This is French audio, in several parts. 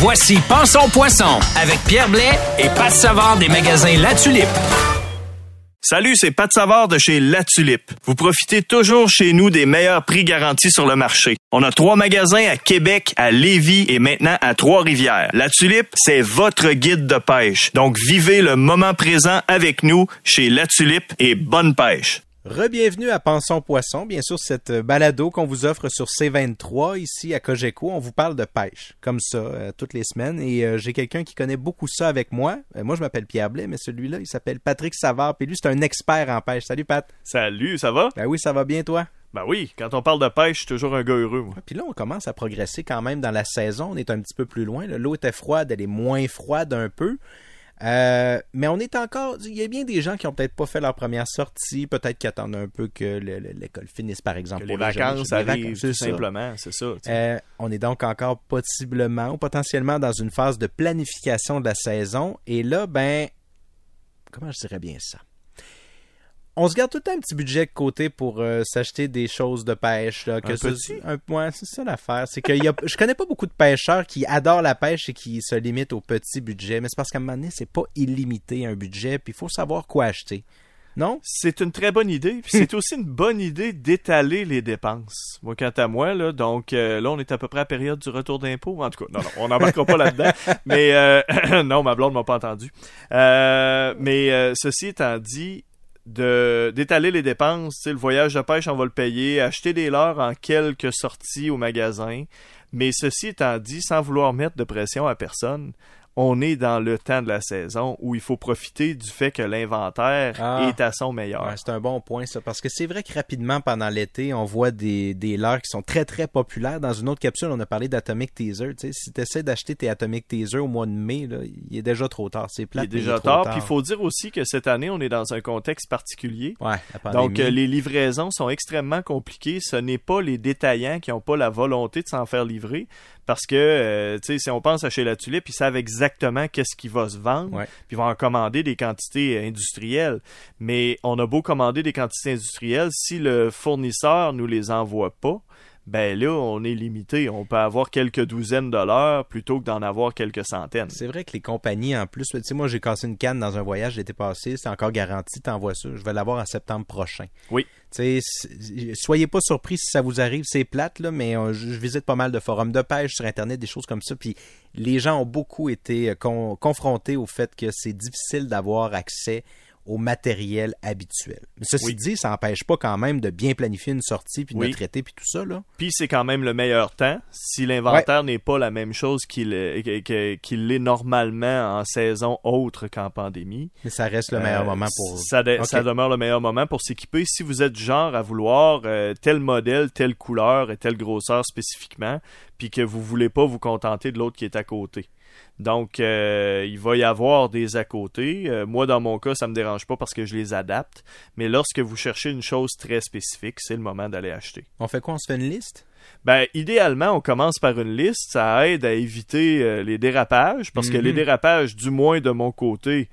Voici Pensons Poisson avec Pierre Blais et Pat Savard des magasins La Tulipe. Salut, c'est Pat Savard de chez La Tulipe. Vous profitez toujours chez nous des meilleurs prix garantis sur le marché. On a trois magasins à Québec, à Lévis et maintenant à Trois-Rivières. La Tulipe, c'est votre guide de pêche. Donc vivez le moment présent avec nous chez La Tulipe et bonne pêche. Rebienvenue à Pensons Poisson, bien sûr cette balado qu'on vous offre sur C23 ici à Cogeco. On vous parle de pêche, comme ça, euh, toutes les semaines. Et euh, j'ai quelqu'un qui connaît beaucoup ça avec moi. Euh, moi, je m'appelle Pierre Blais, mais celui-là, il s'appelle Patrick Savard. Puis lui, c'est un expert en pêche. Salut Pat. Salut, ça va? Ben oui, ça va bien toi? Ben oui, quand on parle de pêche, je suis toujours un gars heureux. Moi. Puis là, on commence à progresser quand même dans la saison. On est un petit peu plus loin. L'eau était froide, elle est moins froide un peu. Euh, mais on est encore. Il y a bien des gens qui ont peut-être pas fait leur première sortie, peut-être qui attendent un peu que l'école finisse, par exemple. Que les vacances arrivent, tout simplement, c'est ça. Euh, on est donc encore possiblement ou potentiellement dans une phase de planification de la saison. Et là, ben, comment je dirais bien ça? On se garde tout le temps un petit budget de côté pour euh, s'acheter des choses de pêche. Là, que un ça, petit? un, ouais, c'est ça l'affaire. C'est que y a, je connais pas beaucoup de pêcheurs qui adorent la pêche et qui se limitent au petit budget. Mais c'est parce qu'à un moment donné, c'est pas illimité un budget. Puis il faut savoir quoi acheter. Non? C'est une très bonne idée. Puis c'est aussi une bonne idée d'étaler les dépenses. Moi, quant à moi, là, donc euh, là, on est à peu près à la période du retour d'impôt. En tout cas, non, non, on n'embarquera pas là-dedans. Mais euh, non, ma blonde m'a pas entendu. Euh, mais ceci étant dit, d'étaler les dépenses, le voyage de pêche, on va le payer, acheter des leurres en quelques sorties au magasin. Mais ceci étant dit, sans vouloir mettre de pression à personne, on est dans le temps de la saison où il faut profiter du fait que l'inventaire Ah. est à son meilleur. Ouais, c'est un bon point, ça. Parce que c'est vrai que rapidement, pendant l'été, on voit des, des qui sont très, très populaires. Dans une autre capsule, on a parlé d'Atomic Teaser. Si tu essaies d'acheter tes Atomic Teaser au mois de mai, là, il est déjà trop tard. C'est Il plate, est déjà tard. Puis il faut dire aussi que cette année, on est dans un contexte particulier. Ouais. Donc, euh, les livraisons sont extrêmement compliquées. Ce n'est pas les détaillants qui n'ont pas la volonté de s'en faire livrer. Parce que, euh, tu sais, si on pense à chez La Tulipe, ils savent exactement qu'est-ce qui va se vendre. Ouais. Puis ils vont en commander des quantités euh, industrielles. Mais on a beau commander des quantités industrielles, si le fournisseur nous les envoie pas, ben là, on est limité. On peut avoir quelques douzaines de l'heure plutôt que d'en avoir quelques centaines. C'est vrai que les compagnies, en plus, tu sais, moi, j'ai cassé une canne dans un voyage l'été passé, c'est encore garanti, t'envoies ça. Je vais l'avoir en septembre prochain. Oui. Tu sais, soyez pas surpris si ça vous arrive, c'est plate, là, mais euh, je, je visite pas mal de forums de pêche sur Internet, des choses comme ça, puis les gens ont beaucoup été euh, con- confrontés au fait que c'est difficile d'avoir accès au matériel habituel. Mais ceci Oui. dit, ça n'empêche pas quand même de bien planifier une sortie, puis de Oui. traiter, puis tout ça, là. Puis c'est quand même le meilleur temps. Si l'inventaire n'est pas la même chose qu'il est- qu'il l'est normalement en saison autre qu'en pandémie, Mais ça reste le meilleur euh, moment pour... Ça, de- ça demeure le meilleur moment pour s'équiper. Si vous êtes du genre à vouloir euh, tel modèle, telle couleur et telle grosseur spécifiquement, puis que vous voulez pas vous contenter de l'autre qui est à côté. Donc, euh, il va y avoir des à côté. Euh, moi, dans mon cas, ça me dérange pas parce que je les adapte. Mais lorsque vous cherchez une chose très spécifique, c'est le moment d'aller acheter. On fait quoi? On se fait une liste? Ben, idéalement, on commence par une liste. Ça aide à éviter euh, les dérapages, parce que Mhm. les dérapages, du moins de mon côté,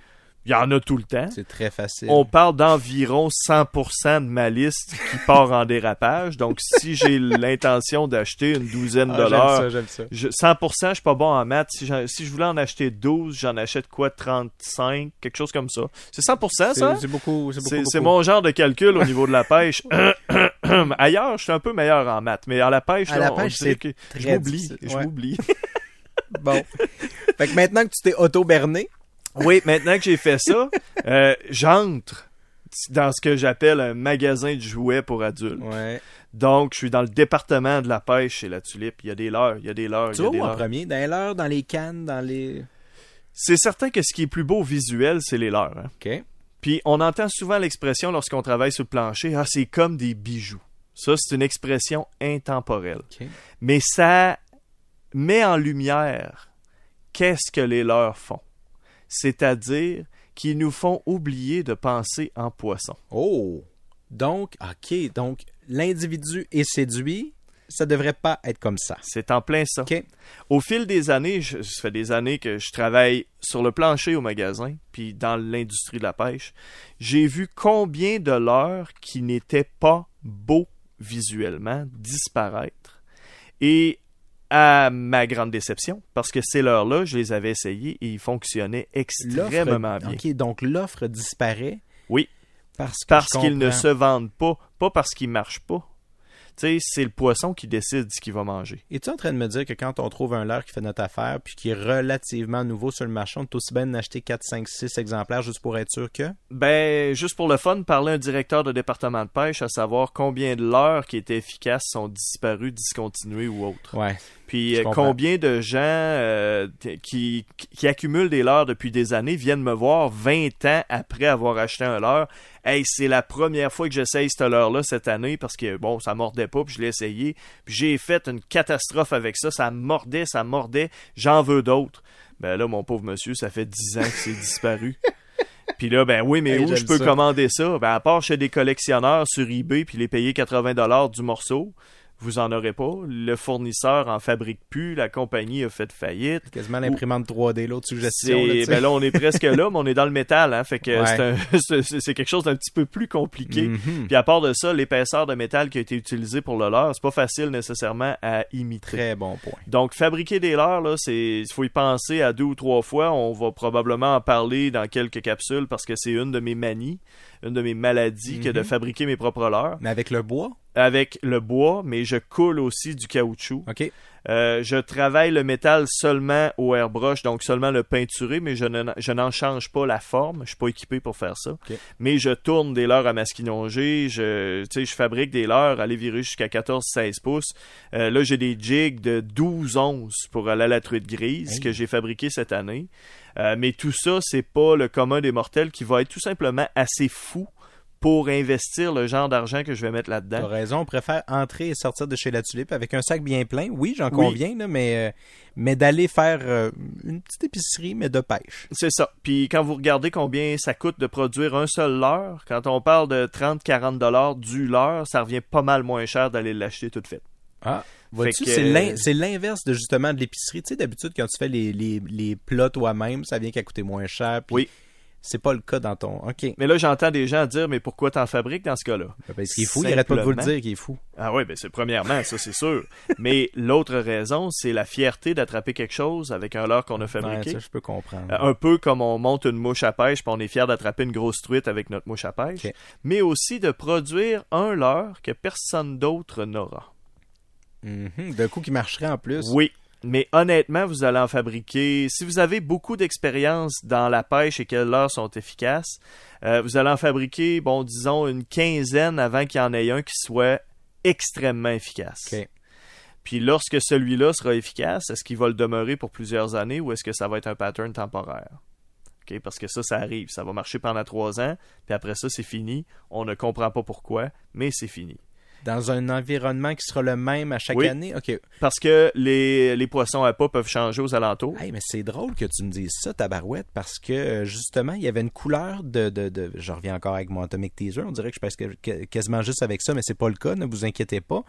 il y en a tout le temps. C'est très facile. On parle d'environ 100% de ma liste qui part en dérapage. Donc, si j'ai l'intention d'acheter une douzaine Ah, de j'aime dollars, ça, j'aime ça. je- 100%, je suis pas bon en maths. Si, j'en- si je voulais en acheter 12, j'en achète quoi 35, quelque chose comme ça. C'est 100%, ça? C'est c'est beaucoup, c'est mon genre de calcul au niveau de la pêche. Ailleurs, je suis un peu meilleur en maths, mais à la pêche, À là, la on pêche, dirait c'est que je m'oublie. Je Ouais. Bon. fait que maintenant que tu t'es auto-berné, oui, maintenant que j'ai fait ça, euh, j'entre dans ce que j'appelle un magasin de jouets pour adultes. ouais. Donc, je suis dans le département de la pêche chez la tulipe. Il y a des leurres, il y a des leurres, il tu y a vas des où en leurres. premier? Dans les leurres, dans les cannes, dans les... C'est certain que ce qui est plus beau visuel, c'est les leurres. hein. OK. Puis on entend souvent l'expression lorsqu'on travaille sur le plancher, ah c'est comme des bijoux. Ça c'est une expression intemporelle. OK. Mais ça met en lumière qu'est-ce que les leurs font. C'est-à-dire qu'ils nous font oublier de penser en poisson. Oh! Donc, OK. Donc, l'individu est séduit. Ça devrait pas être comme ça. C'est en plein ça. OK. Au fil des années, je, ça fait des années que je travaille sur le plancher au magasin, puis dans l'industrie de la pêche, j'ai vu combien de leurres qui n'étaient pas beaux visuellement disparaître. Et à ma grande déception, parce que ces leurres-là, je les avais essayés et ils fonctionnaient extrêmement bien. OK, donc l'offre disparaît. Oui. Parce, que Parce qu'ils ne se vendent pas, pas parce qu'ils marchent pas. Tu sais, c'est le poisson qui décide ce qu'il va manger. Es-tu en train de me dire que quand on trouve un leurre qui fait notre affaire puis qui est relativement nouveau sur le marché, on est aussi bien d'acheter 4, 5, 6 exemplaires juste pour être sûr que? Ben, juste pour le fun, parler à un directeur de département de pêche à savoir combien de leurres qui étaient efficaces sont disparus, discontinués ou autres. Ouais. Puis euh, combien de gens euh, qui, qui accumulent des leurres depuis des années viennent me voir 20 ans après avoir acheté un leurre? Hey, c'est la première fois que j'essaye ce leurre-là cette année parce que bon, ça mordait pas, puis je l'ai essayé. Puis j'ai fait une catastrophe avec ça. Ça mordait, ça mordait. J'en veux d'autres. Ben là, mon pauvre monsieur, ça fait 10 ans que c'est disparu. Puis là, ben oui, mais Hey, où je peux ça. commander ça? Ben à part chez des collectionneurs sur eBay puis les payer 80$ du morceau, vous en aurez pas. Le fournisseur en fabrique plus, la compagnie a fait faillite. Quasiment l'imprimante 3D, l'autre suggestion. Là, ben là, on est presque là, mais on est dans le métal, hein, fait que Ouais. c'est, quelque chose d'un petit peu plus compliqué. Mhm. Puis à part de ça, l'épaisseur de métal qui a été utilisé pour le leurre, c'est pas facile nécessairement à imiter. Très bon point. Donc, fabriquer des leurres, là, c'est, il faut y penser à deux ou trois fois. On va probablement en parler dans quelques capsules parce que c'est une de mes manies, une de mes maladies que de Mhm. fabriquer mes propres leurres. Mais avec le bois, Avec le bois, mais je coule aussi du caoutchouc. OK. Euh, je travaille le métal seulement au airbrush, donc seulement le peinturé, mais je, ne- je n'en change pas la forme. Je suis pas équipé pour faire ça. Ok. Mais je tourne des leurres à masquinongé. Je, je fabrique des leurres, aller virer jusqu'à 14-16 pouces. Euh, là, j'ai des jigs de 12 onces pour aller à la truite grise Hey. que j'ai fabriqué cette année. Euh, mais tout ça, c'est pas le commun des mortels qui va être tout simplement assez fou pour investir le genre d'argent que je vais mettre là-dedans. T'as raison, on préfère entrer et sortir de chez la tulipe avec un sac bien plein. Oui, j'en Oui. conviens, là, mais, euh, mais d'aller faire euh, une petite épicerie, mais de pêche. C'est ça. Puis quand vous regardez combien ça coûte de produire un seul leurre, quand on parle de 30-40 dollars du leurre, ça revient pas mal moins cher d'aller l'acheter tout de fait. Ah, c'est l'in- c'est l'inverse de justement de l'épicerie. Tu sais, d'habitude, quand tu fais les, les, les plats toi-même, ça vient qu'à coûter moins cher. puis Oui. C'est pas le cas dans ton. OK. Mais là, j'entends des gens dire, mais pourquoi t'en fabriques dans ce cas-là? Parce qu'il est fou, il arrête pas de vous le dire qu'il est fou. Ah oui, ben c'est premièrement, ça c'est sûr. mais l'autre raison, c'est la fierté d'attraper quelque chose avec un leurre qu'on a Ouais, fabriqué. ça, je peux comprendre. Euh, un peu comme on monte une mouche à pêche, puis on est fier d'attraper une grosse truite avec notre mouche à pêche, mais aussi de produire un leurre que personne d'autre n'aura. Mhm, D'un coup qui marcherait en plus. Oui, mais honnêtement, vous allez en fabriquer. Si vous avez beaucoup d'expérience dans la pêche et que leurs sont efficaces, euh, vous allez en fabriquer, bon, disons, une quinzaine avant qu'il y en ait un qui soit extrêmement efficace. Puis lorsque celui-là sera efficace, est-ce qu'il va le demeurer pour plusieurs années ou est-ce que ça va être un pattern temporaire? Parce que ça, ça arrive. Ça va marcher pendant trois ans, puis après ça, c'est fini. On ne comprend pas pourquoi, mais c'est fini. Dans un environnement qui sera le même à chaque Oui. année? OK. Parce que les, les poissons à pas peuvent changer aux alentours. Hey, mais c'est drôle que tu me dises ça, tabarouette, parce que euh, justement, il y avait une couleur de, de, de- Je reviens encore avec mon Atomic Teaser. On dirait que je passe quasiment juste avec ça, mais c'est pas le cas, ne vous inquiétez pas.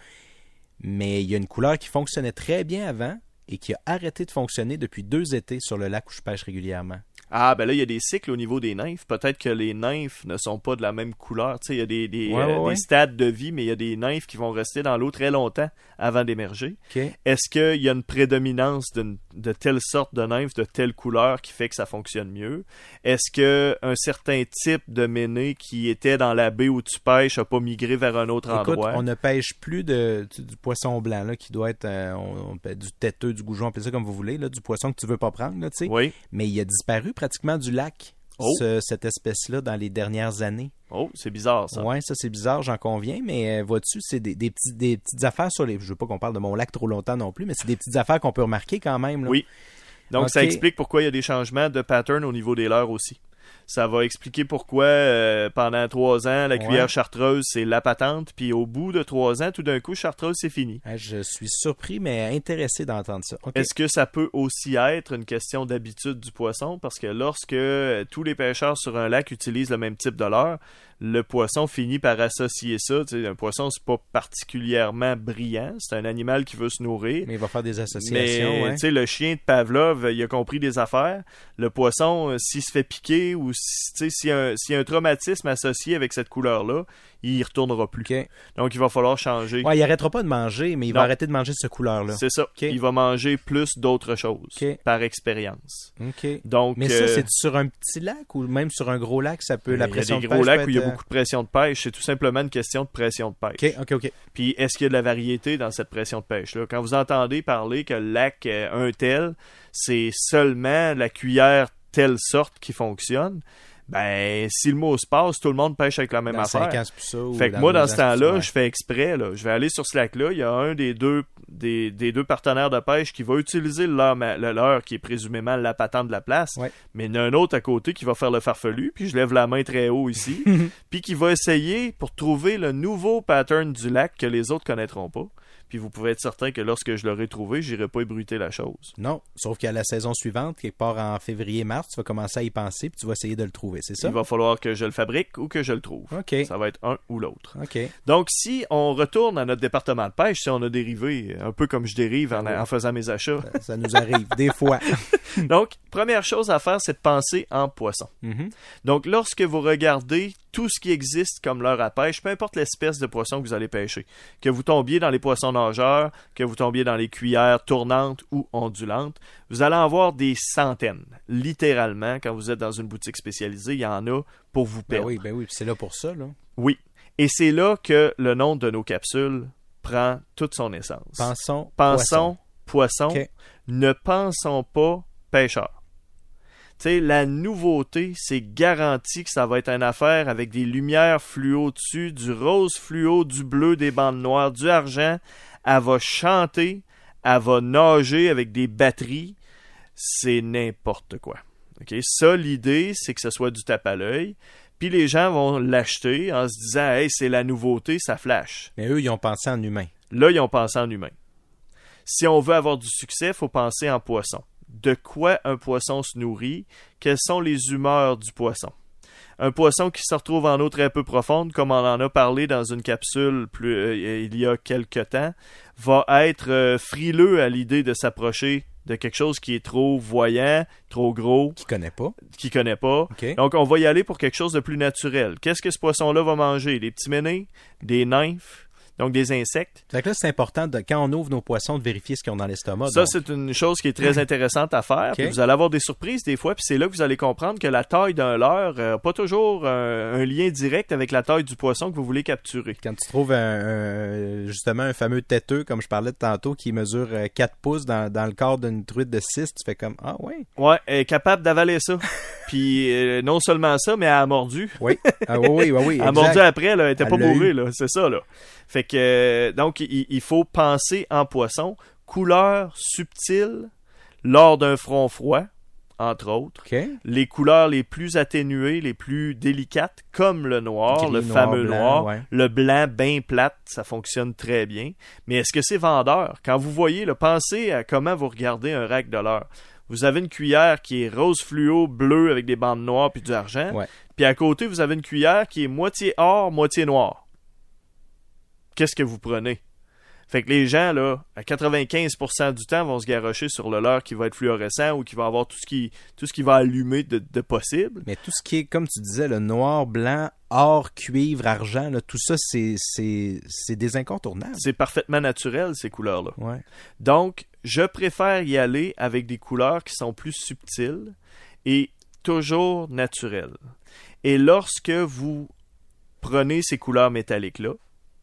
Mais il y a une couleur qui fonctionnait très bien avant et qui a arrêté de fonctionner depuis deux étés sur le lac où je pêche régulièrement. Ah, ben là, il y a des cycles au niveau des nymphes. Peut-être que les nymphes ne sont pas de la même couleur. Tu sais, il y a des, des, Ouais, euh, ouais, des ouais. stades de vie, mais il y a des nymphes qui vont rester dans l'eau très longtemps avant d'émerger. Est-ce qu'il y a une prédominance d'une- de telle sorte de nymphe, de telle couleur qui fait que ça fonctionne mieux? Est-ce que un certain type de méné qui était dans la baie où tu pêches a pas migré vers un autre Écoute, endroit? on ne pêche plus de, du, du poisson blanc, là, qui doit être euh, on- on peut- du têteux, du goujon, appelez ça comme vous voulez, là, du poisson que tu veux pas prendre, là, tu sais. Oui. Mais il a disparu pratiquement du lac, Oh. ce- cette espèce-là, dans les dernières années. Oh, c'est bizarre, ça. Ouais, ça c'est bizarre, j'en conviens, mais euh, vois-tu, c'est des, des, petits, des petites affaires sur les. Je veux pas qu'on parle de mon lac trop longtemps non plus, mais c'est des petites affaires qu'on peut remarquer quand même. Là. Oui. Donc, ça explique pourquoi il y a des changements de pattern au niveau des leurres aussi. Ça va expliquer pourquoi euh, pendant trois ans, la Ouais. cuillère chartreuse, c'est la patente, puis au bout de trois ans, tout d'un coup, chartreuse, c'est fini. Je suis surpris, mais intéressé d'entendre ça. Est-ce que ça peut aussi être une question d'habitude du poisson? Parce que lorsque euh, tous les pêcheurs sur un lac utilisent le même type de leurre, le poisson finit par associer ça. Un poisson, c'est pas particulièrement brillant. C'est un animal qui veut se nourrir. Mais il va faire des Mais associations. ouais. le chien de Pavlov, il a compris des affaires. Le poisson, euh, s'il se fait piquer ou s'il y, a un- y a un traumatisme associé avec cette couleur-là, il retournera plus. Donc, il va falloir changer. Ouais, il arrêtera pas de manger, mais il va arrêter de manger de cette couleur-là. C'est ça. Il va manger plus d'autres choses par expérience. Donc, Mais ça, euh, c'est sur un petit lac ou même sur un gros lac, ça peut la il y a pression des de gros lacs où il y a beaucoup de pression de pêche. C'est tout simplement une question de pression de pêche. Ok, ok, ok. Puis est-ce qu'il y a de la variété dans cette pression de pêche-là? Quand vous entendez parler que le lac euh, un tel, c'est seulement la cuillère telle sorte qui fonctionne, ben si le mot se passe, tout le monde pêche avec la même Dans affaire. 5 ans, c'est plus ça. Fait que moi, dans ans, ce temps-là, je fais exprès. Là. Je vais aller sur ce lac-là. Il y a un des deux, des, des deux partenaires de pêche qui va utiliser le leur, le leur, qui est présumément la patente de la place. Ouais. Mais il y en a un autre à côté qui va faire le farfelu. Puis je lève la main très haut ici. puis qui va essayer pour trouver le nouveau pattern du lac que les autres connaîtront pas. Puis vous pouvez être certain que lorsque je l'aurai trouvé, j'irai pas ébruiter la chose. Non, sauf qu'à la saison suivante, quelque part en février-mars, tu vas commencer à y penser puis tu vas essayer de le trouver, c'est ça? Il va falloir que je le fabrique ou que je le trouve. Ok. Ça va être un ou l'autre. Ok. Donc, si on retourne à notre département de pêche, si on a dérivé, un peu comme je dérive en, en faisant mes achats. Ça, ça nous arrive, des fois. Donc, première chose à faire, c'est de penser en poisson. Mhm. Donc, lorsque vous regardez tout ce qui existe comme leurre à pêche, peu importe l'espèce de poisson que vous allez pêcher, que vous tombiez dans les poissons nageurs, que vous tombiez dans les cuillères tournantes ou ondulantes, vous allez en voir des centaines. Littéralement, quand vous êtes dans une boutique spécialisée, il y en a pour vous Ben perdre. oui, ben oui, c'est là pour ça, là. Oui. Et c'est là que le nom de nos capsules prend toute son essence. Pensons. Pensons poisson, Ok. ne pensons pas pêcheur. Sais, la nouveauté, c'est garanti que ça va être une affaire avec des lumières fluo dessus, du rose fluo, du bleu, des bandes noires, du argent. Elle va chanter, elle va nager avec des batteries. C'est n'importe quoi. Ok, Ça, l'idée, c'est que ce soit du tape à l'œil. Puis les gens vont l'acheter en se disant, hey, c'est la nouveauté, ça flash. Mais eux, ils ont pensé en humain. Là, ils ont pensé en humain. Si on veut avoir du succès, il faut penser en poisson. De quoi un poisson se nourrit? Quelles sont les humeurs du poisson? Un poisson qui se retrouve en eau très peu profonde, comme on en a parlé dans une capsule plus, euh, il y a quelque temps, va être euh, frileux à l'idée de s'approcher de quelque chose qui est trop voyant, trop gros, Qui connaît pas. qui connaît pas. Donc, on va y aller pour quelque chose de plus naturel. Qu'est-ce que ce poisson-là va manger? Des petits ménés, des nymphes, donc des insectes. Que là, c'est important, de, quand on ouvre nos poissons, de vérifier ce qu'ils ont dans l'estomac. Ça, donc. c'est une chose qui est très intéressante à faire. Puis vous allez avoir des surprises des fois, puis c'est là que vous allez comprendre que la taille d'un leurre n'a pas toujours un, un lien direct avec la taille du poisson que vous voulez capturer. Quand tu trouves un, un- justement un fameux têteux, comme je parlais de tantôt, qui mesure euh, 4 pouces dans, dans le corps d'une truite de 6, tu fais comme Ah ouais. Ouais, elle est capable d'avaler ça. puis euh, non seulement ça, mais elle a mordu. Oui. Ah oui, oui, oui, oui. Elle a mordu après, là, elle était Elle pas bourrée, là. C'est ça, là. Fait que, donc, il, il faut penser en poisson. Couleur subtile lors d'un front froid, entre autres. Les couleurs les plus atténuées, les plus délicates, comme le noir, Gris, le noir, fameux blanc, noir, ouais. le blanc bien plate, ça fonctionne très bien. Mais est-ce que c'est vendeur? Quand vous voyez, le pensez à comment vous regardez un rack de l'heure. Vous avez une cuillère qui est rose fluo, bleu avec des bandes noires puis du argent. Ouais. Puis à côté, vous avez une cuillère qui est moitié or, moitié noir. Qu'est-ce que vous prenez? Fait que les gens, là, à 95% du temps, vont se garrocher sur le leur qui va être fluorescent ou qui va avoir tout ce qui, tout ce qui va allumer de, de possible. Mais tout ce qui est, comme tu disais, le noir, blanc, or, cuivre, argent, là, tout ça, c'est, c'est, c'est des incontournables. C'est parfaitement naturel, ces couleurs-là. Ouais. Donc, je préfère y aller avec des couleurs qui sont plus subtiles et toujours naturelles. Et lorsque vous prenez ces couleurs métalliques-là,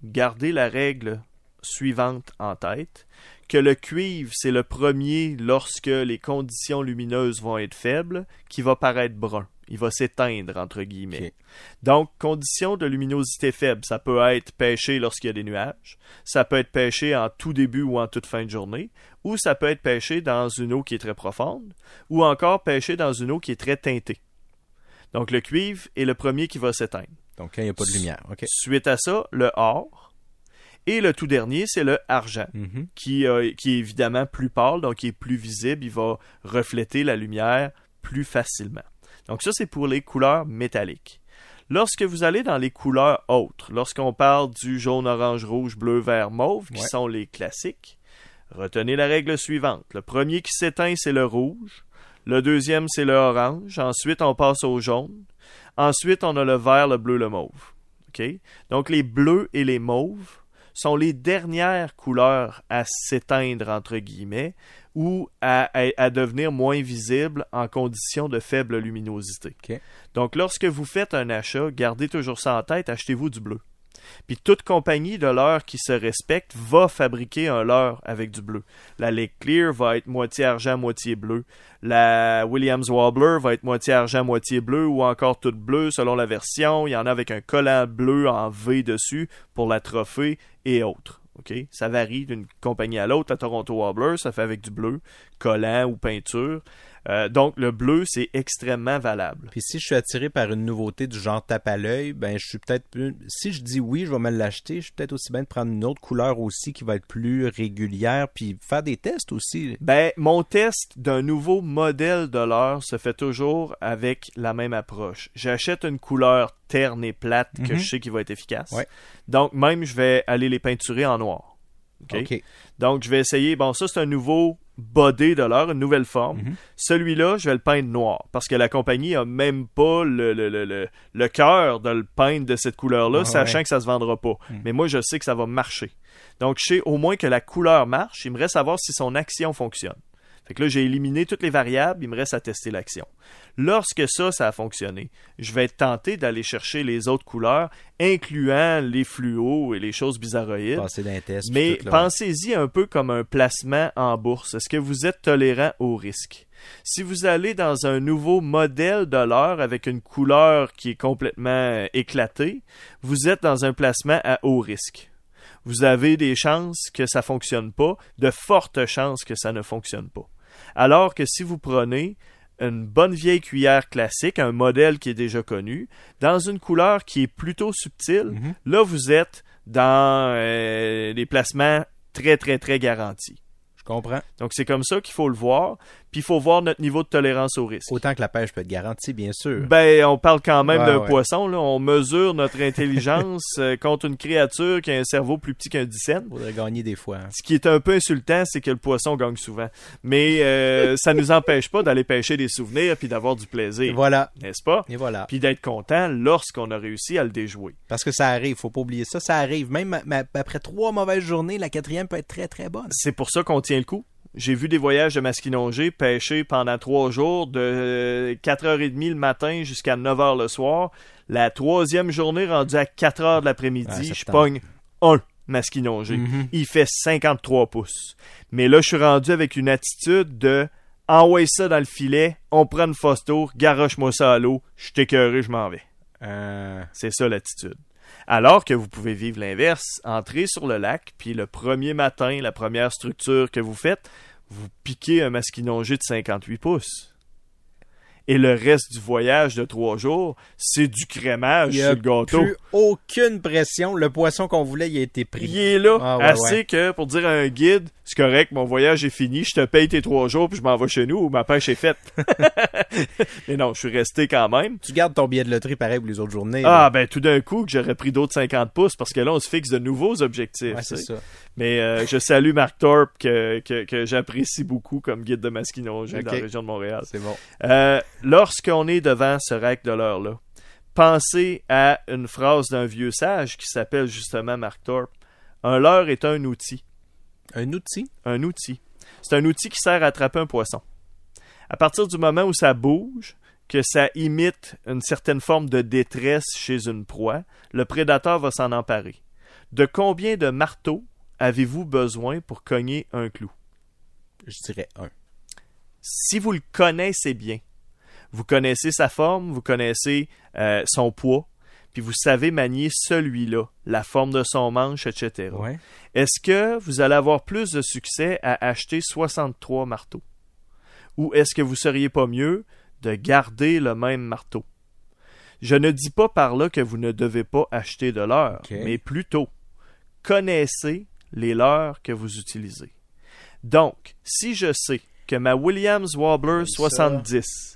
gardez la règle suivante en tête, que le cuivre, c'est le premier lorsque les conditions lumineuses vont être faibles, qui va paraître brun. Il va s'éteindre, entre guillemets. Donc, conditions de luminosité faible, ça peut être pêché lorsqu'il y a des nuages, ça peut être pêché en tout début ou en toute fin de journée, ou ça peut être pêché dans une eau qui est très profonde, ou encore pêché dans une eau qui est très teintée. Donc, le cuivre est le premier qui va s'éteindre. Donc, quand il n'y a pas de lumière. Suite à ça, le or. Et le tout dernier, c'est le argent, Mhm. qui, euh, qui est évidemment plus pâle, donc qui est plus visible. Il va refléter la lumière plus facilement. Donc ça, c'est pour les couleurs métalliques. Lorsque vous allez dans les couleurs autres, lorsqu'on parle du jaune, orange, rouge, bleu, vert, mauve, qui Ouais. sont les classiques, retenez la règle suivante. Le premier qui s'éteint, c'est le rouge. Le deuxième, c'est le orange. Ensuite, on passe au jaune. Ensuite, on a le vert, le bleu, le mauve. OK? Donc, les bleus et les mauves sont les dernières couleurs à s'éteindre, entre guillemets, ou à, à- à devenir moins visibles en conditions de faible luminosité. Donc, lorsque vous faites un achat, gardez toujours ça en tête, achetez-vous du bleu. Puis toute compagnie de leurre qui se respecte va fabriquer un leurre avec du bleu. La Lake Clear va être moitié argent, moitié bleu. La Williams Wobbler va être moitié argent, moitié bleu ou encore toute bleue selon la version. Il y en a avec un collant bleu en V dessus pour la trophée et autres. OK? Ça varie d'une compagnie à l'autre. La Toronto Wobbler, ça fait avec du bleu, collant ou peinture. Euh, donc le bleu, c'est extrêmement valable. Puis si je suis attiré par une nouveauté du genre tape à l'œil, ben je suis peut-être plus. Si je dis oui, je vais me l'acheter, je suis peut-être aussi bien de prendre une autre couleur aussi qui va être plus régulière, puis faire des tests aussi. Ben, mon test d'un nouveau modèle de l'heure se fait toujours avec la même approche. J'achète une couleur terne et plate que Mhm. je sais qui va être efficace. Ouais. Donc, même, je vais aller les peinturer en noir. Donc, je vais essayer. Bon, ça, c'est un nouveau body de l'heure, une nouvelle forme. Mhm. Celui-là, je vais le peindre noir parce que la compagnie a même pas le, le, le, le, le cœur de le peindre de cette couleur-là, Ah, sachant ouais. que ça se vendra pas. Mhm. Mais moi, je sais que ça va marcher. Donc, je sais au moins que la couleur marche. Il me reste à voir si son action fonctionne. Fait que là, j'ai éliminé toutes les variables, il me reste à tester l'action. Lorsque ça, ça a fonctionné, je vais être tenté d'aller chercher les autres couleurs, incluant les fluos et les choses bizarroïdes. Test. Mais pensez-y un peu comme un placement en bourse. Est-ce que vous êtes tolérant au risque? Si vous allez dans un nouveau modèle de l'heure avec une couleur qui est complètement éclatée, vous êtes dans un placement à haut risque. Vous avez des chances que ça fonctionne pas, de fortes chances que ça ne fonctionne pas. Alors que si vous prenez une bonne vieille cuillère classique, un modèle qui est déjà connu, dans une couleur qui est plutôt subtile, Mhm. là vous êtes dans euh, des placements très très très garantis. Je comprends? Donc c'est comme ça qu'il faut le voir, puis il faut voir notre niveau de tolérance au risque. Autant que la pêche peut être garantie, bien sûr. Ben, on parle quand même Ouais, d'un ouais. poisson, là. On mesure notre intelligence euh, contre une créature qui a un cerveau plus petit qu'un dixaine. Faudrait gagner des fois. hein. Ce qui est un peu insultant, c'est que le poisson gagne souvent. Mais euh, ça nous empêche pas d'aller pêcher des souvenirs puis d'avoir du Et plaisir, voilà. n'est-ce pas? Et voilà. Puis d'être content lorsqu'on a réussi à le déjouer. Parce que ça arrive, faut pas oublier ça, ça arrive. Même après trois mauvaises journées, la quatrième peut être très très bonne. C'est pour ça qu'on tient le coup. J'ai vu des voyages de masquinongés pêcher pendant trois jours de 4h30 le matin jusqu'à 9h le soir. La troisième journée rendue à 4h de l'après-midi, Ouais, je pogne un masquinongé. Mhm. Il fait 53 pouces. Mais là, je suis rendu avec une attitude de envoie ça dans le filet, on prend une photo, garoche-moi ça à l'eau, je t'écœuré, je m'en vais. Euh, C'est ça l'attitude. Alors que vous pouvez vivre l'inverse, entrer sur le lac, puis le premier matin, la première structure que vous faites, vous piquez un masquinongé de 58 pouces. Et le reste du voyage de trois jours, c'est du crémage sur a le gâteau. plus aucune pression. Le poisson qu'on voulait, il a été pris. Il est là, Ah, ouais, assez ouais. que pour dire à un guide, c'est correct, mon voyage est fini, je te paye tes trois jours, puis je m'en vais chez nous, ou ma pêche est faite. Mais non, je suis resté quand même. Tu gardes ton billet de loterie pareil pour les autres journées. Ah, là. ben tout d'un coup, que j'aurais pris d'autres 50 pouces, parce que là, on se fixe de nouveaux objectifs. Ouais, c'est ça. Mais euh, je salue Marc Thorpe, que, que, que j'apprécie beaucoup comme guide de masquinongé dans la région de Montréal. C'est bon. Euh, Lorsqu'on est devant ce rack de l'heure-là, pensez à une phrase d'un vieux sage qui s'appelle justement Marc Thorpe. Un leurre est un outil. Un outil? Un outil. C'est un outil qui sert à attraper un poisson. À partir du moment où ça bouge, que ça imite une certaine forme de détresse chez une proie, le prédateur va s'en emparer. De combien de marteaux avez-vous besoin pour cogner un clou? Je dirais un. si vous le connaissez bien, vous connaissez sa forme, vous connaissez euh, son poids, puis vous savez manier celui-là, la forme de son manche, etc. Ouais. Est-ce que vous allez avoir plus de succès à acheter 63 marteaux? Ou est-ce que vous seriez pas mieux de garder le même marteau? Je ne dis pas par là que vous ne devez pas acheter de leurre, Ok. mais plutôt connaissez les leurres que vous utilisez. Donc, si je sais que ma Williams Wobbler Comme ça. 70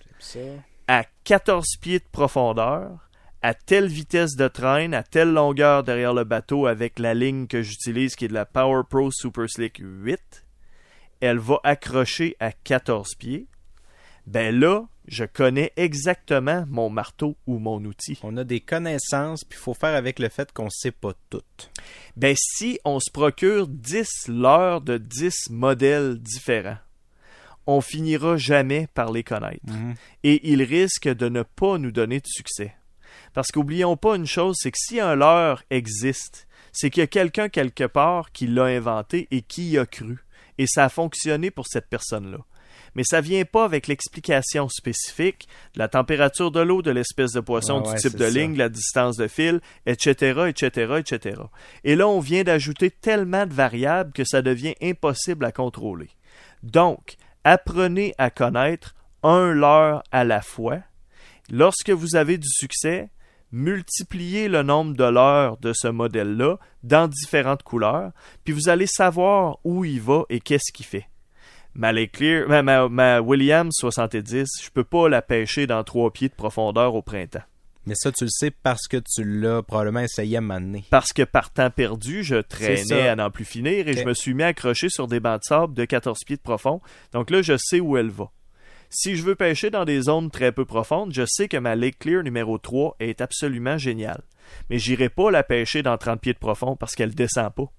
À 14 pieds de profondeur à telle vitesse de traîne, à telle longueur derrière le bateau avec la ligne que j'utilise qui est de la Power Pro Super Slick 8, elle va accrocher à 14 pieds. Ben là, je connais exactement mon marteau ou mon outil. On a des connaissances, puis il faut faire avec le fait qu'on ne sait pas tout. Ben si on se procure 10 leurres de 10 modèles différents, on finira jamais par les connaître. Mhm. Et ils risquent de ne pas nous donner de succès. Parce qu'oublions pas une chose, c'est que si un leurre existe, c'est qu'il y a quelqu'un quelque part qui l'a inventé et qui y a cru. Et ça a fonctionné pour cette personne-là. Mais ça vient pas avec l'explication spécifique de la température de l'eau, de l'espèce de poisson, Ouais, du type de ça. ligne, la distance de fil, etc., etc., etc. Et là, on vient d'ajouter tellement de variables que ça devient impossible à contrôler. Donc, apprenez à connaître un leurre à la fois. Lorsque vous avez du succès, multipliez le nombre de leurres de ce modèle-là dans différentes couleurs, puis vous allez savoir où il va et qu'est-ce qu'il fait. Ma, Clear- ma, ma- ma Williams 70, je peux pas la pêcher dans trois pieds de profondeur au printemps. Mais ça, tu le sais parce que tu l'as probablement essayé à m'amener. Parce que par temps perdu, je traînais à n'en plus finir et je me suis mis à accrocher sur des bancs de sable de 14 pieds de profond. Donc là, je sais où elle va. Si je veux pêcher dans des zones très peu profondes, je sais que ma Lake Clear numéro 3 est absolument géniale. Mais j'irai pas la pêcher dans 30 pieds de profond parce qu'elle descend pas.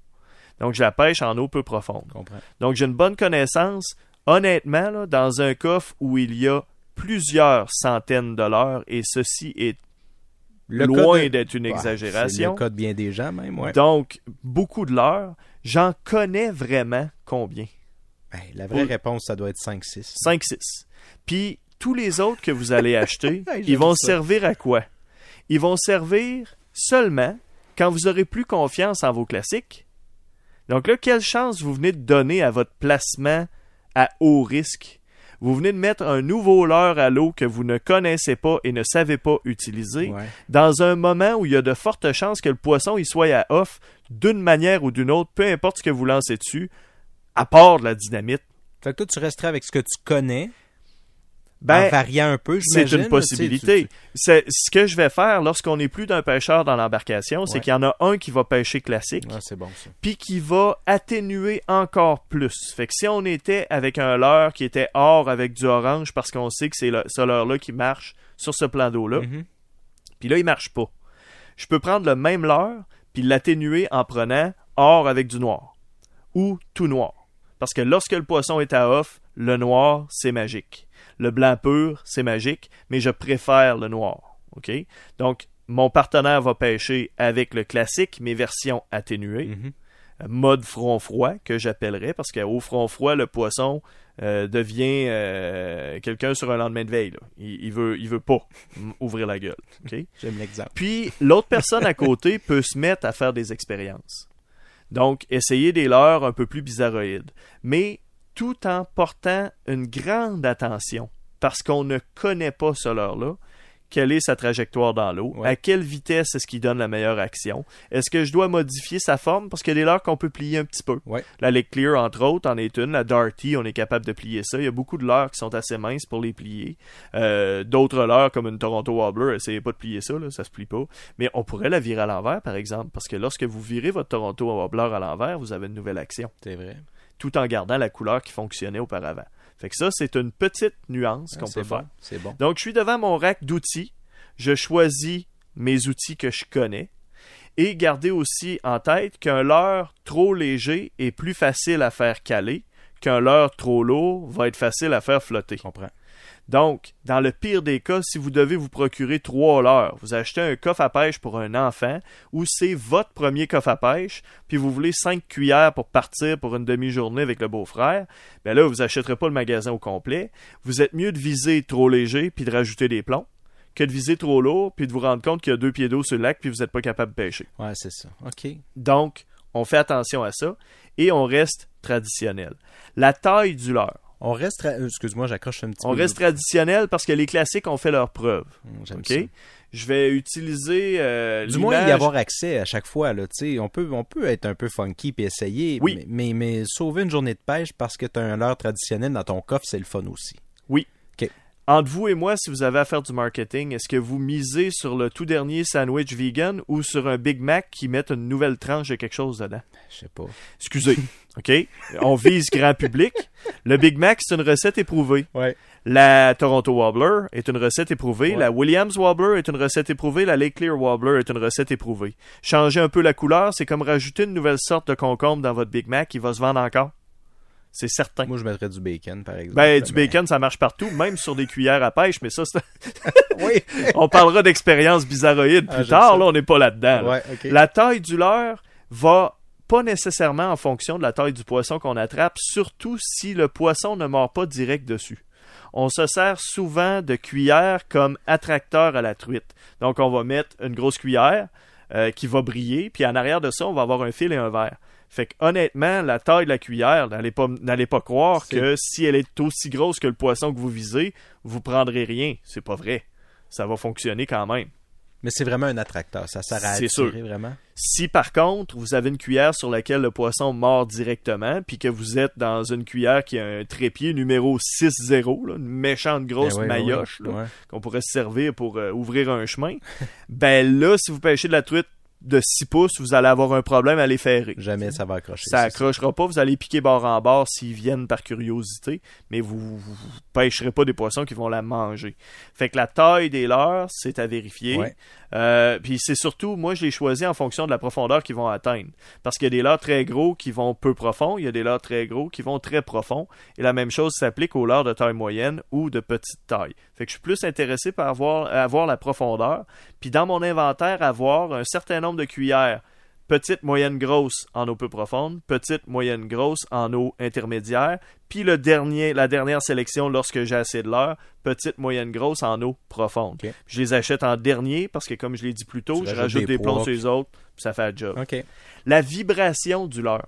Donc je la pêche en eau peu profonde. Comprends. Donc j'ai une bonne connaissance. Honnêtement, là, dans un coffre où il y a plusieurs centaines de l'heure, et ceci est Le loin de- d'être une exagération. C'est le cas de bien des gens, même, ouais. Donc, beaucoup de l'heure, j'en connais vraiment combien? Ben, la vraie Pour- réponse, ça doit être 5-6. 5-6. Puis, tous les autres que vous allez acheter, ils vont ça. servir à quoi? Ils vont servir seulement quand vous aurez plus confiance en vos classiques. Donc là, quelle chance vous venez de donner à votre placement à haut risque? Vous venez de mettre un nouveau leurre à l'eau que vous ne connaissez pas et ne savez pas utiliser. Ouais. dans un moment où il y a de fortes chances que le poisson il soit à off d'une manière ou d'une autre, peu importe ce que vous lancez dessus, à part de la dynamite. Fait que toi, tu resterais avec ce que tu connais, en Ben, variant un peu, c'est une possibilité. tu sais, C'est ce que je vais faire lorsqu'on n'est plus d'un pêcheur dans l'embarcation, c'est qu'il y en a un qui va pêcher classique, Ah, bon, puis qui va atténuer encore plus. Fait que si on était avec un leurre qui était or avec du orange, parce qu'on sait que c'est le- ce leurre-là qui marche sur ce plan d'eau-là, Mhm. Puis là, il marche pas. Je peux prendre le même leurre puis l'atténuer en prenant or avec du noir ou tout noir. Parce que lorsque le poisson est à off, le noir, c'est magique. Le blanc pur, c'est magique, mais je préfère le noir. OK? Donc, mon partenaire va pêcher avec le classique, mes versions atténuées, Mhm. euh, mode front froid, que j'appellerais, parce qu'au front froid, le poisson euh, devient euh, quelqu'un sur un lendemain de veille. là. Il, il veut, il veut pas ouvrir la gueule. OK? J'aime l'exemple. Puis l'autre personne à côté peut se mettre à faire des expériences. Donc, essayer des leurres un peu plus bizarroïdes. Mais tout en portant une grande attention, parce qu'on ne connaît pas ce leurre-là, quelle est sa trajectoire dans l'eau, Ouais. à quelle vitesse est-ce qu'il donne la meilleure action, est-ce que je dois modifier sa forme, parce qu'il y a des leurres qu'on peut plier un petit peu. Ouais. La Lake Clear, entre autres, en est une. La Darty, on est capable de plier ça. Il y a beaucoup de leurres qui sont assez minces pour les plier. Euh, D'autres leurres, comme une Toronto Wobbler, essayez pas de plier ça, là, ça se plie pas. Mais on pourrait la virer à l'envers, par exemple, parce que lorsque vous virez votre Toronto Wobbler à l'envers, vous avez une nouvelle action, C'est vrai. Tout en gardant la couleur qui fonctionnait auparavant. Fait que ça, c'est une petite nuance Ah, qu'on peut bon. faire. C'est bon. Donc, je suis devant mon rack d'outils. Je choisis mes outils que je connais. Et gardez aussi en tête qu'un leurre trop léger est plus facile à faire caler qu'un leurre trop lourd va être facile à faire flotter. Je comprends. Donc, dans le pire des cas, si vous devez vous procurer trois leurres, vous achetez un coffre à pêche pour un enfant ou c'est votre premier coffre à pêche, puis vous voulez cinq cuillères pour partir pour une demi-journée avec le beau-frère, ben là, vous achèterez pas le magasin au complet. Vous êtes mieux de viser trop léger puis de rajouter des plombs que de viser trop lourd puis de vous rendre compte qu'il y a deux pieds d'eau sur le lac puis vous n'êtes pas capable de pêcher. Ouais, c'est ça. OK. Donc, on fait attention à ça et on reste traditionnel. La taille du leurre. On reste. euh, Excuse-moi, j'accroche un petit On peu. reste traditionnel parce que les classiques ont fait leur preuve. Hum, J'aime ça. Je vais utiliser euh, Du moins, y avoir accès à chachaque fois. Là, on, peut, on peut être un peu funky et essayer, Oui. mais, mais, mais sauver une journée de pêche parce que tu as un leurre traditionnel dans ton coffre, c'est le fun aussi. Entre vous et moi, si vous avez à faire du marketing, est-ce que vous misez sur le tout dernier sandwich vegan ou sur un Big Mac qui met une nouvelle tranche de quelque chose dedans? Je sais pas. Excusez. OK? On vise grand public. Le Big Mac, c'est une recette éprouvée. Ouais. La Toronto Wobbler est une recette éprouvée. Ouais. La Williams Wobbler est une recette éprouvée. La Lake Clear Wobbler est une recette éprouvée. Changer un peu la couleur, c'est comme rajouter une nouvelle sorte de concombre dans votre Big Mac qui va se vendre encore. C'est certain. Moi, je mettrais du bacon, par exemple. Ben, du mais- bacon, ça marche partout, même sur des cuillères à pêche, mais ça, c'est- Oui. on parlera d'expérience bizarroïde plus Ah, j'aime tard, ça. là, on n'est pas là-dedans. là. Ouais, ok. La taille du leurre va pas nécessairement en fonction de la taille du poisson qu'on attrape, surtout si le poisson ne mord pas direct dessus. On se sert souvent de cuillère comme attracteur à la truite. Donc, on va mettre une grosse cuillère euh, qui va briller, puis en arrière de ça, on va avoir un fil et un verre. Fait que honnêtement, la taille de la cuillère, n'allez pas, n'allez pas croire que si elle est aussi grosse que le poisson que vous visez, vous prendrez rien. C'est pas vrai. Ça va fonctionner quand même. Mais c'est vraiment un attracteur. Ça sert à C'est attirer sûr. vraiment. Si par contre, vous avez une cuillère sur laquelle le poisson mord directement, puis que vous êtes dans une cuillère qui a un trépied numéro 6-0, là, une méchante grosse Ben ouais, maillotche ouais, là, ouais. qu'on pourrait se servir pour euh, ouvrir un chemin, ben là, si vous pêchez de la truite de 6 pouces, vous allez avoir un problème à les ferrer. Jamais ça va accrocher. Ça accrochera pas, vous allez piquer bord en bord s'ils viennent par curiosité, mais vous, vous, vous pêcherez pas des poissons qui vont la manger. Fait que la taille des leurres, c'est à vérifier. Ouais. Euh, puis c'est surtout, moi je les choisis en fonction de la profondeur qu'ils vont atteindre. Parce qu'il y a des leurres très gros qui vont peu profond, il y a des leurres très gros qui vont très profond. Et la même chose s'applique aux leurres de taille moyenne ou de petite taille. Fait que je suis plus intéressé par avoir, avoir la profondeur. Puis dans mon inventaire, avoir un certain nombre de cuillères petite, moyenne, grosse en eau peu profonde, petite, moyenne, grosse en eau intermédiaire, puis le dernier, la dernière sélection lorsque j'ai assez de l'heure, petite, moyenne, grosse en eau profonde. Je les achète en dernier parce que comme je l'ai dit plus tôt, Tu je rajoute des des plombs sur les autres, puis ça fait le job. La vibration du leurre.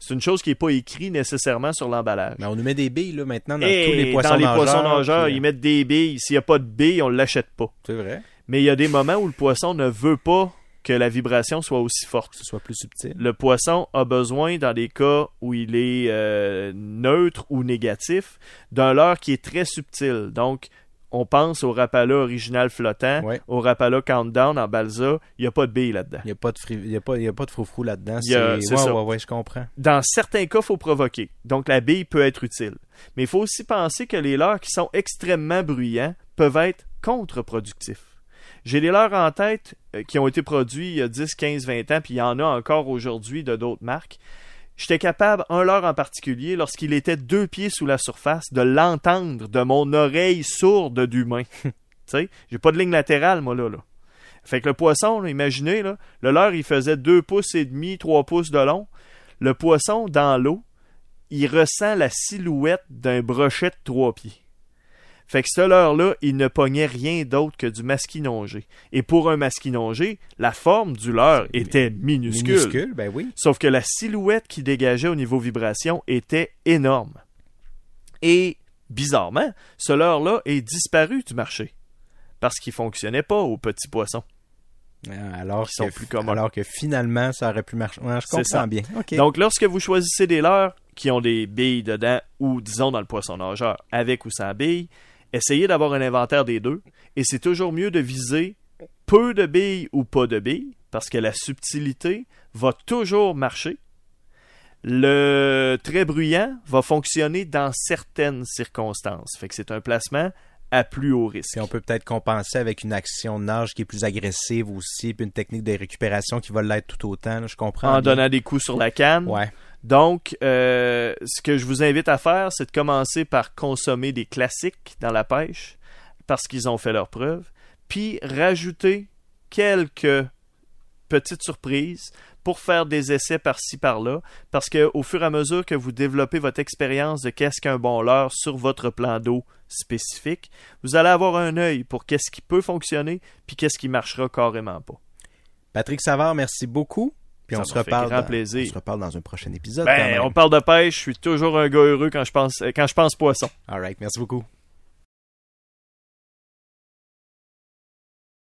C'est une chose qui n'est pas écrite nécessairement sur l'emballage. Mais on nous met des billes, là, maintenant, dans Et tous les poissons dans les nageurs. poissons nageurs, puis, ils mettent des billes. S'il n'y a pas de billes, on ne l'achète pas. C'est vrai. Mais il y a des moments où le poisson ne veut pas que la vibration soit aussi forte. Que ce soit plus subtil. Le poisson a besoin, dans des cas où il est euh, neutre ou négatif, d'un leurre qui est très subtil. Donc, on pense au Rapala original flottant, Ouais. au Rapala countdown en balsa. Il n'y a pas de billes là-dedans. Il n'y a pas de fri- y a pas, il y a pas de froufrou là-dedans. Y a- C'est c'est ouais, ça. ouais, ouais, je comprends. Dans certains cas, il faut provoquer. Donc, la bille peut être utile. Mais il faut aussi penser que les leurres qui sont extrêmement bruyants peuvent être contre-productifs. J'ai des leurres en tête euh, qui ont été produits il y a 10, 15, 20 ans, puis il y en a encore aujourd'hui de d'autres marques. J'étais capable, un leurre en particulier, lorsqu'il était deux pieds sous la surface, de l'entendre de mon oreille sourde d'humain. tu sais, j'ai pas de ligne latérale, moi, là. là. Fait que le poisson, là, imaginez, là, le leurre, il faisait 2 pouces et demi, 3 pouces de long. Le poisson, dans l'eau, il ressent la silhouette d'un brochet de 3 pieds. Fait que ce leurre-là, il ne pognait rien d'autre que du masquinongé. Et pour un masquinongé, la forme du leurre était minuscule. Minuscule, ben oui. Sauf que la silhouette qui dégageait au niveau vibration était énorme. Et, bizarrement, ce leurre-là est disparu du marché. Parce qu'il fonctionnait pas aux petits poissons. Ah, Alors sont que, plus communs. alors que finalement, ça aurait pu marcher. Ouais, je comprends ça. bien. Donc, lorsque vous choisissez des leurres qui ont des billes dedans, ou disons dans le poisson nageur, avec ou sans billes, essayez d'avoir un inventaire des deux. Et c'est toujours mieux de viser peu de billes ou pas de billes, parce que la subtilité va toujours marcher. Le très bruyant va fonctionner dans certaines circonstances. Fait que c'est un placement à plus haut risque. On peut peut-être compenser avec une action de nage qui est plus agressive aussi, puis une technique de récupération qui va l'être tout autant. là, je comprends. En bien. donnant des coups sur la canne. Ouais. Donc, euh, ce que je vous invite à faire, c'est de commencer par consommer des classiques dans la pêche, parce qu'ils ont fait leur preuve, puis rajouter quelques petites surprises pour faire des essais par-ci par-là, parce que au fur et à mesure que vous développez votre expérience de qu'est-ce qu'un bon leurre sur votre plan d'eau spécifique, vous allez avoir un œil pour qu'est-ce qui peut fonctionner, puis qu'est-ce qui marchera carrément pas. Patrick Savard, merci beaucoup. Puis on se, reparle dans, plaisir. on se reparle dans un prochain épisode. Ben, on parle de pêche, je suis toujours un gars heureux quand je pense quand je pense poisson. All right, merci beaucoup.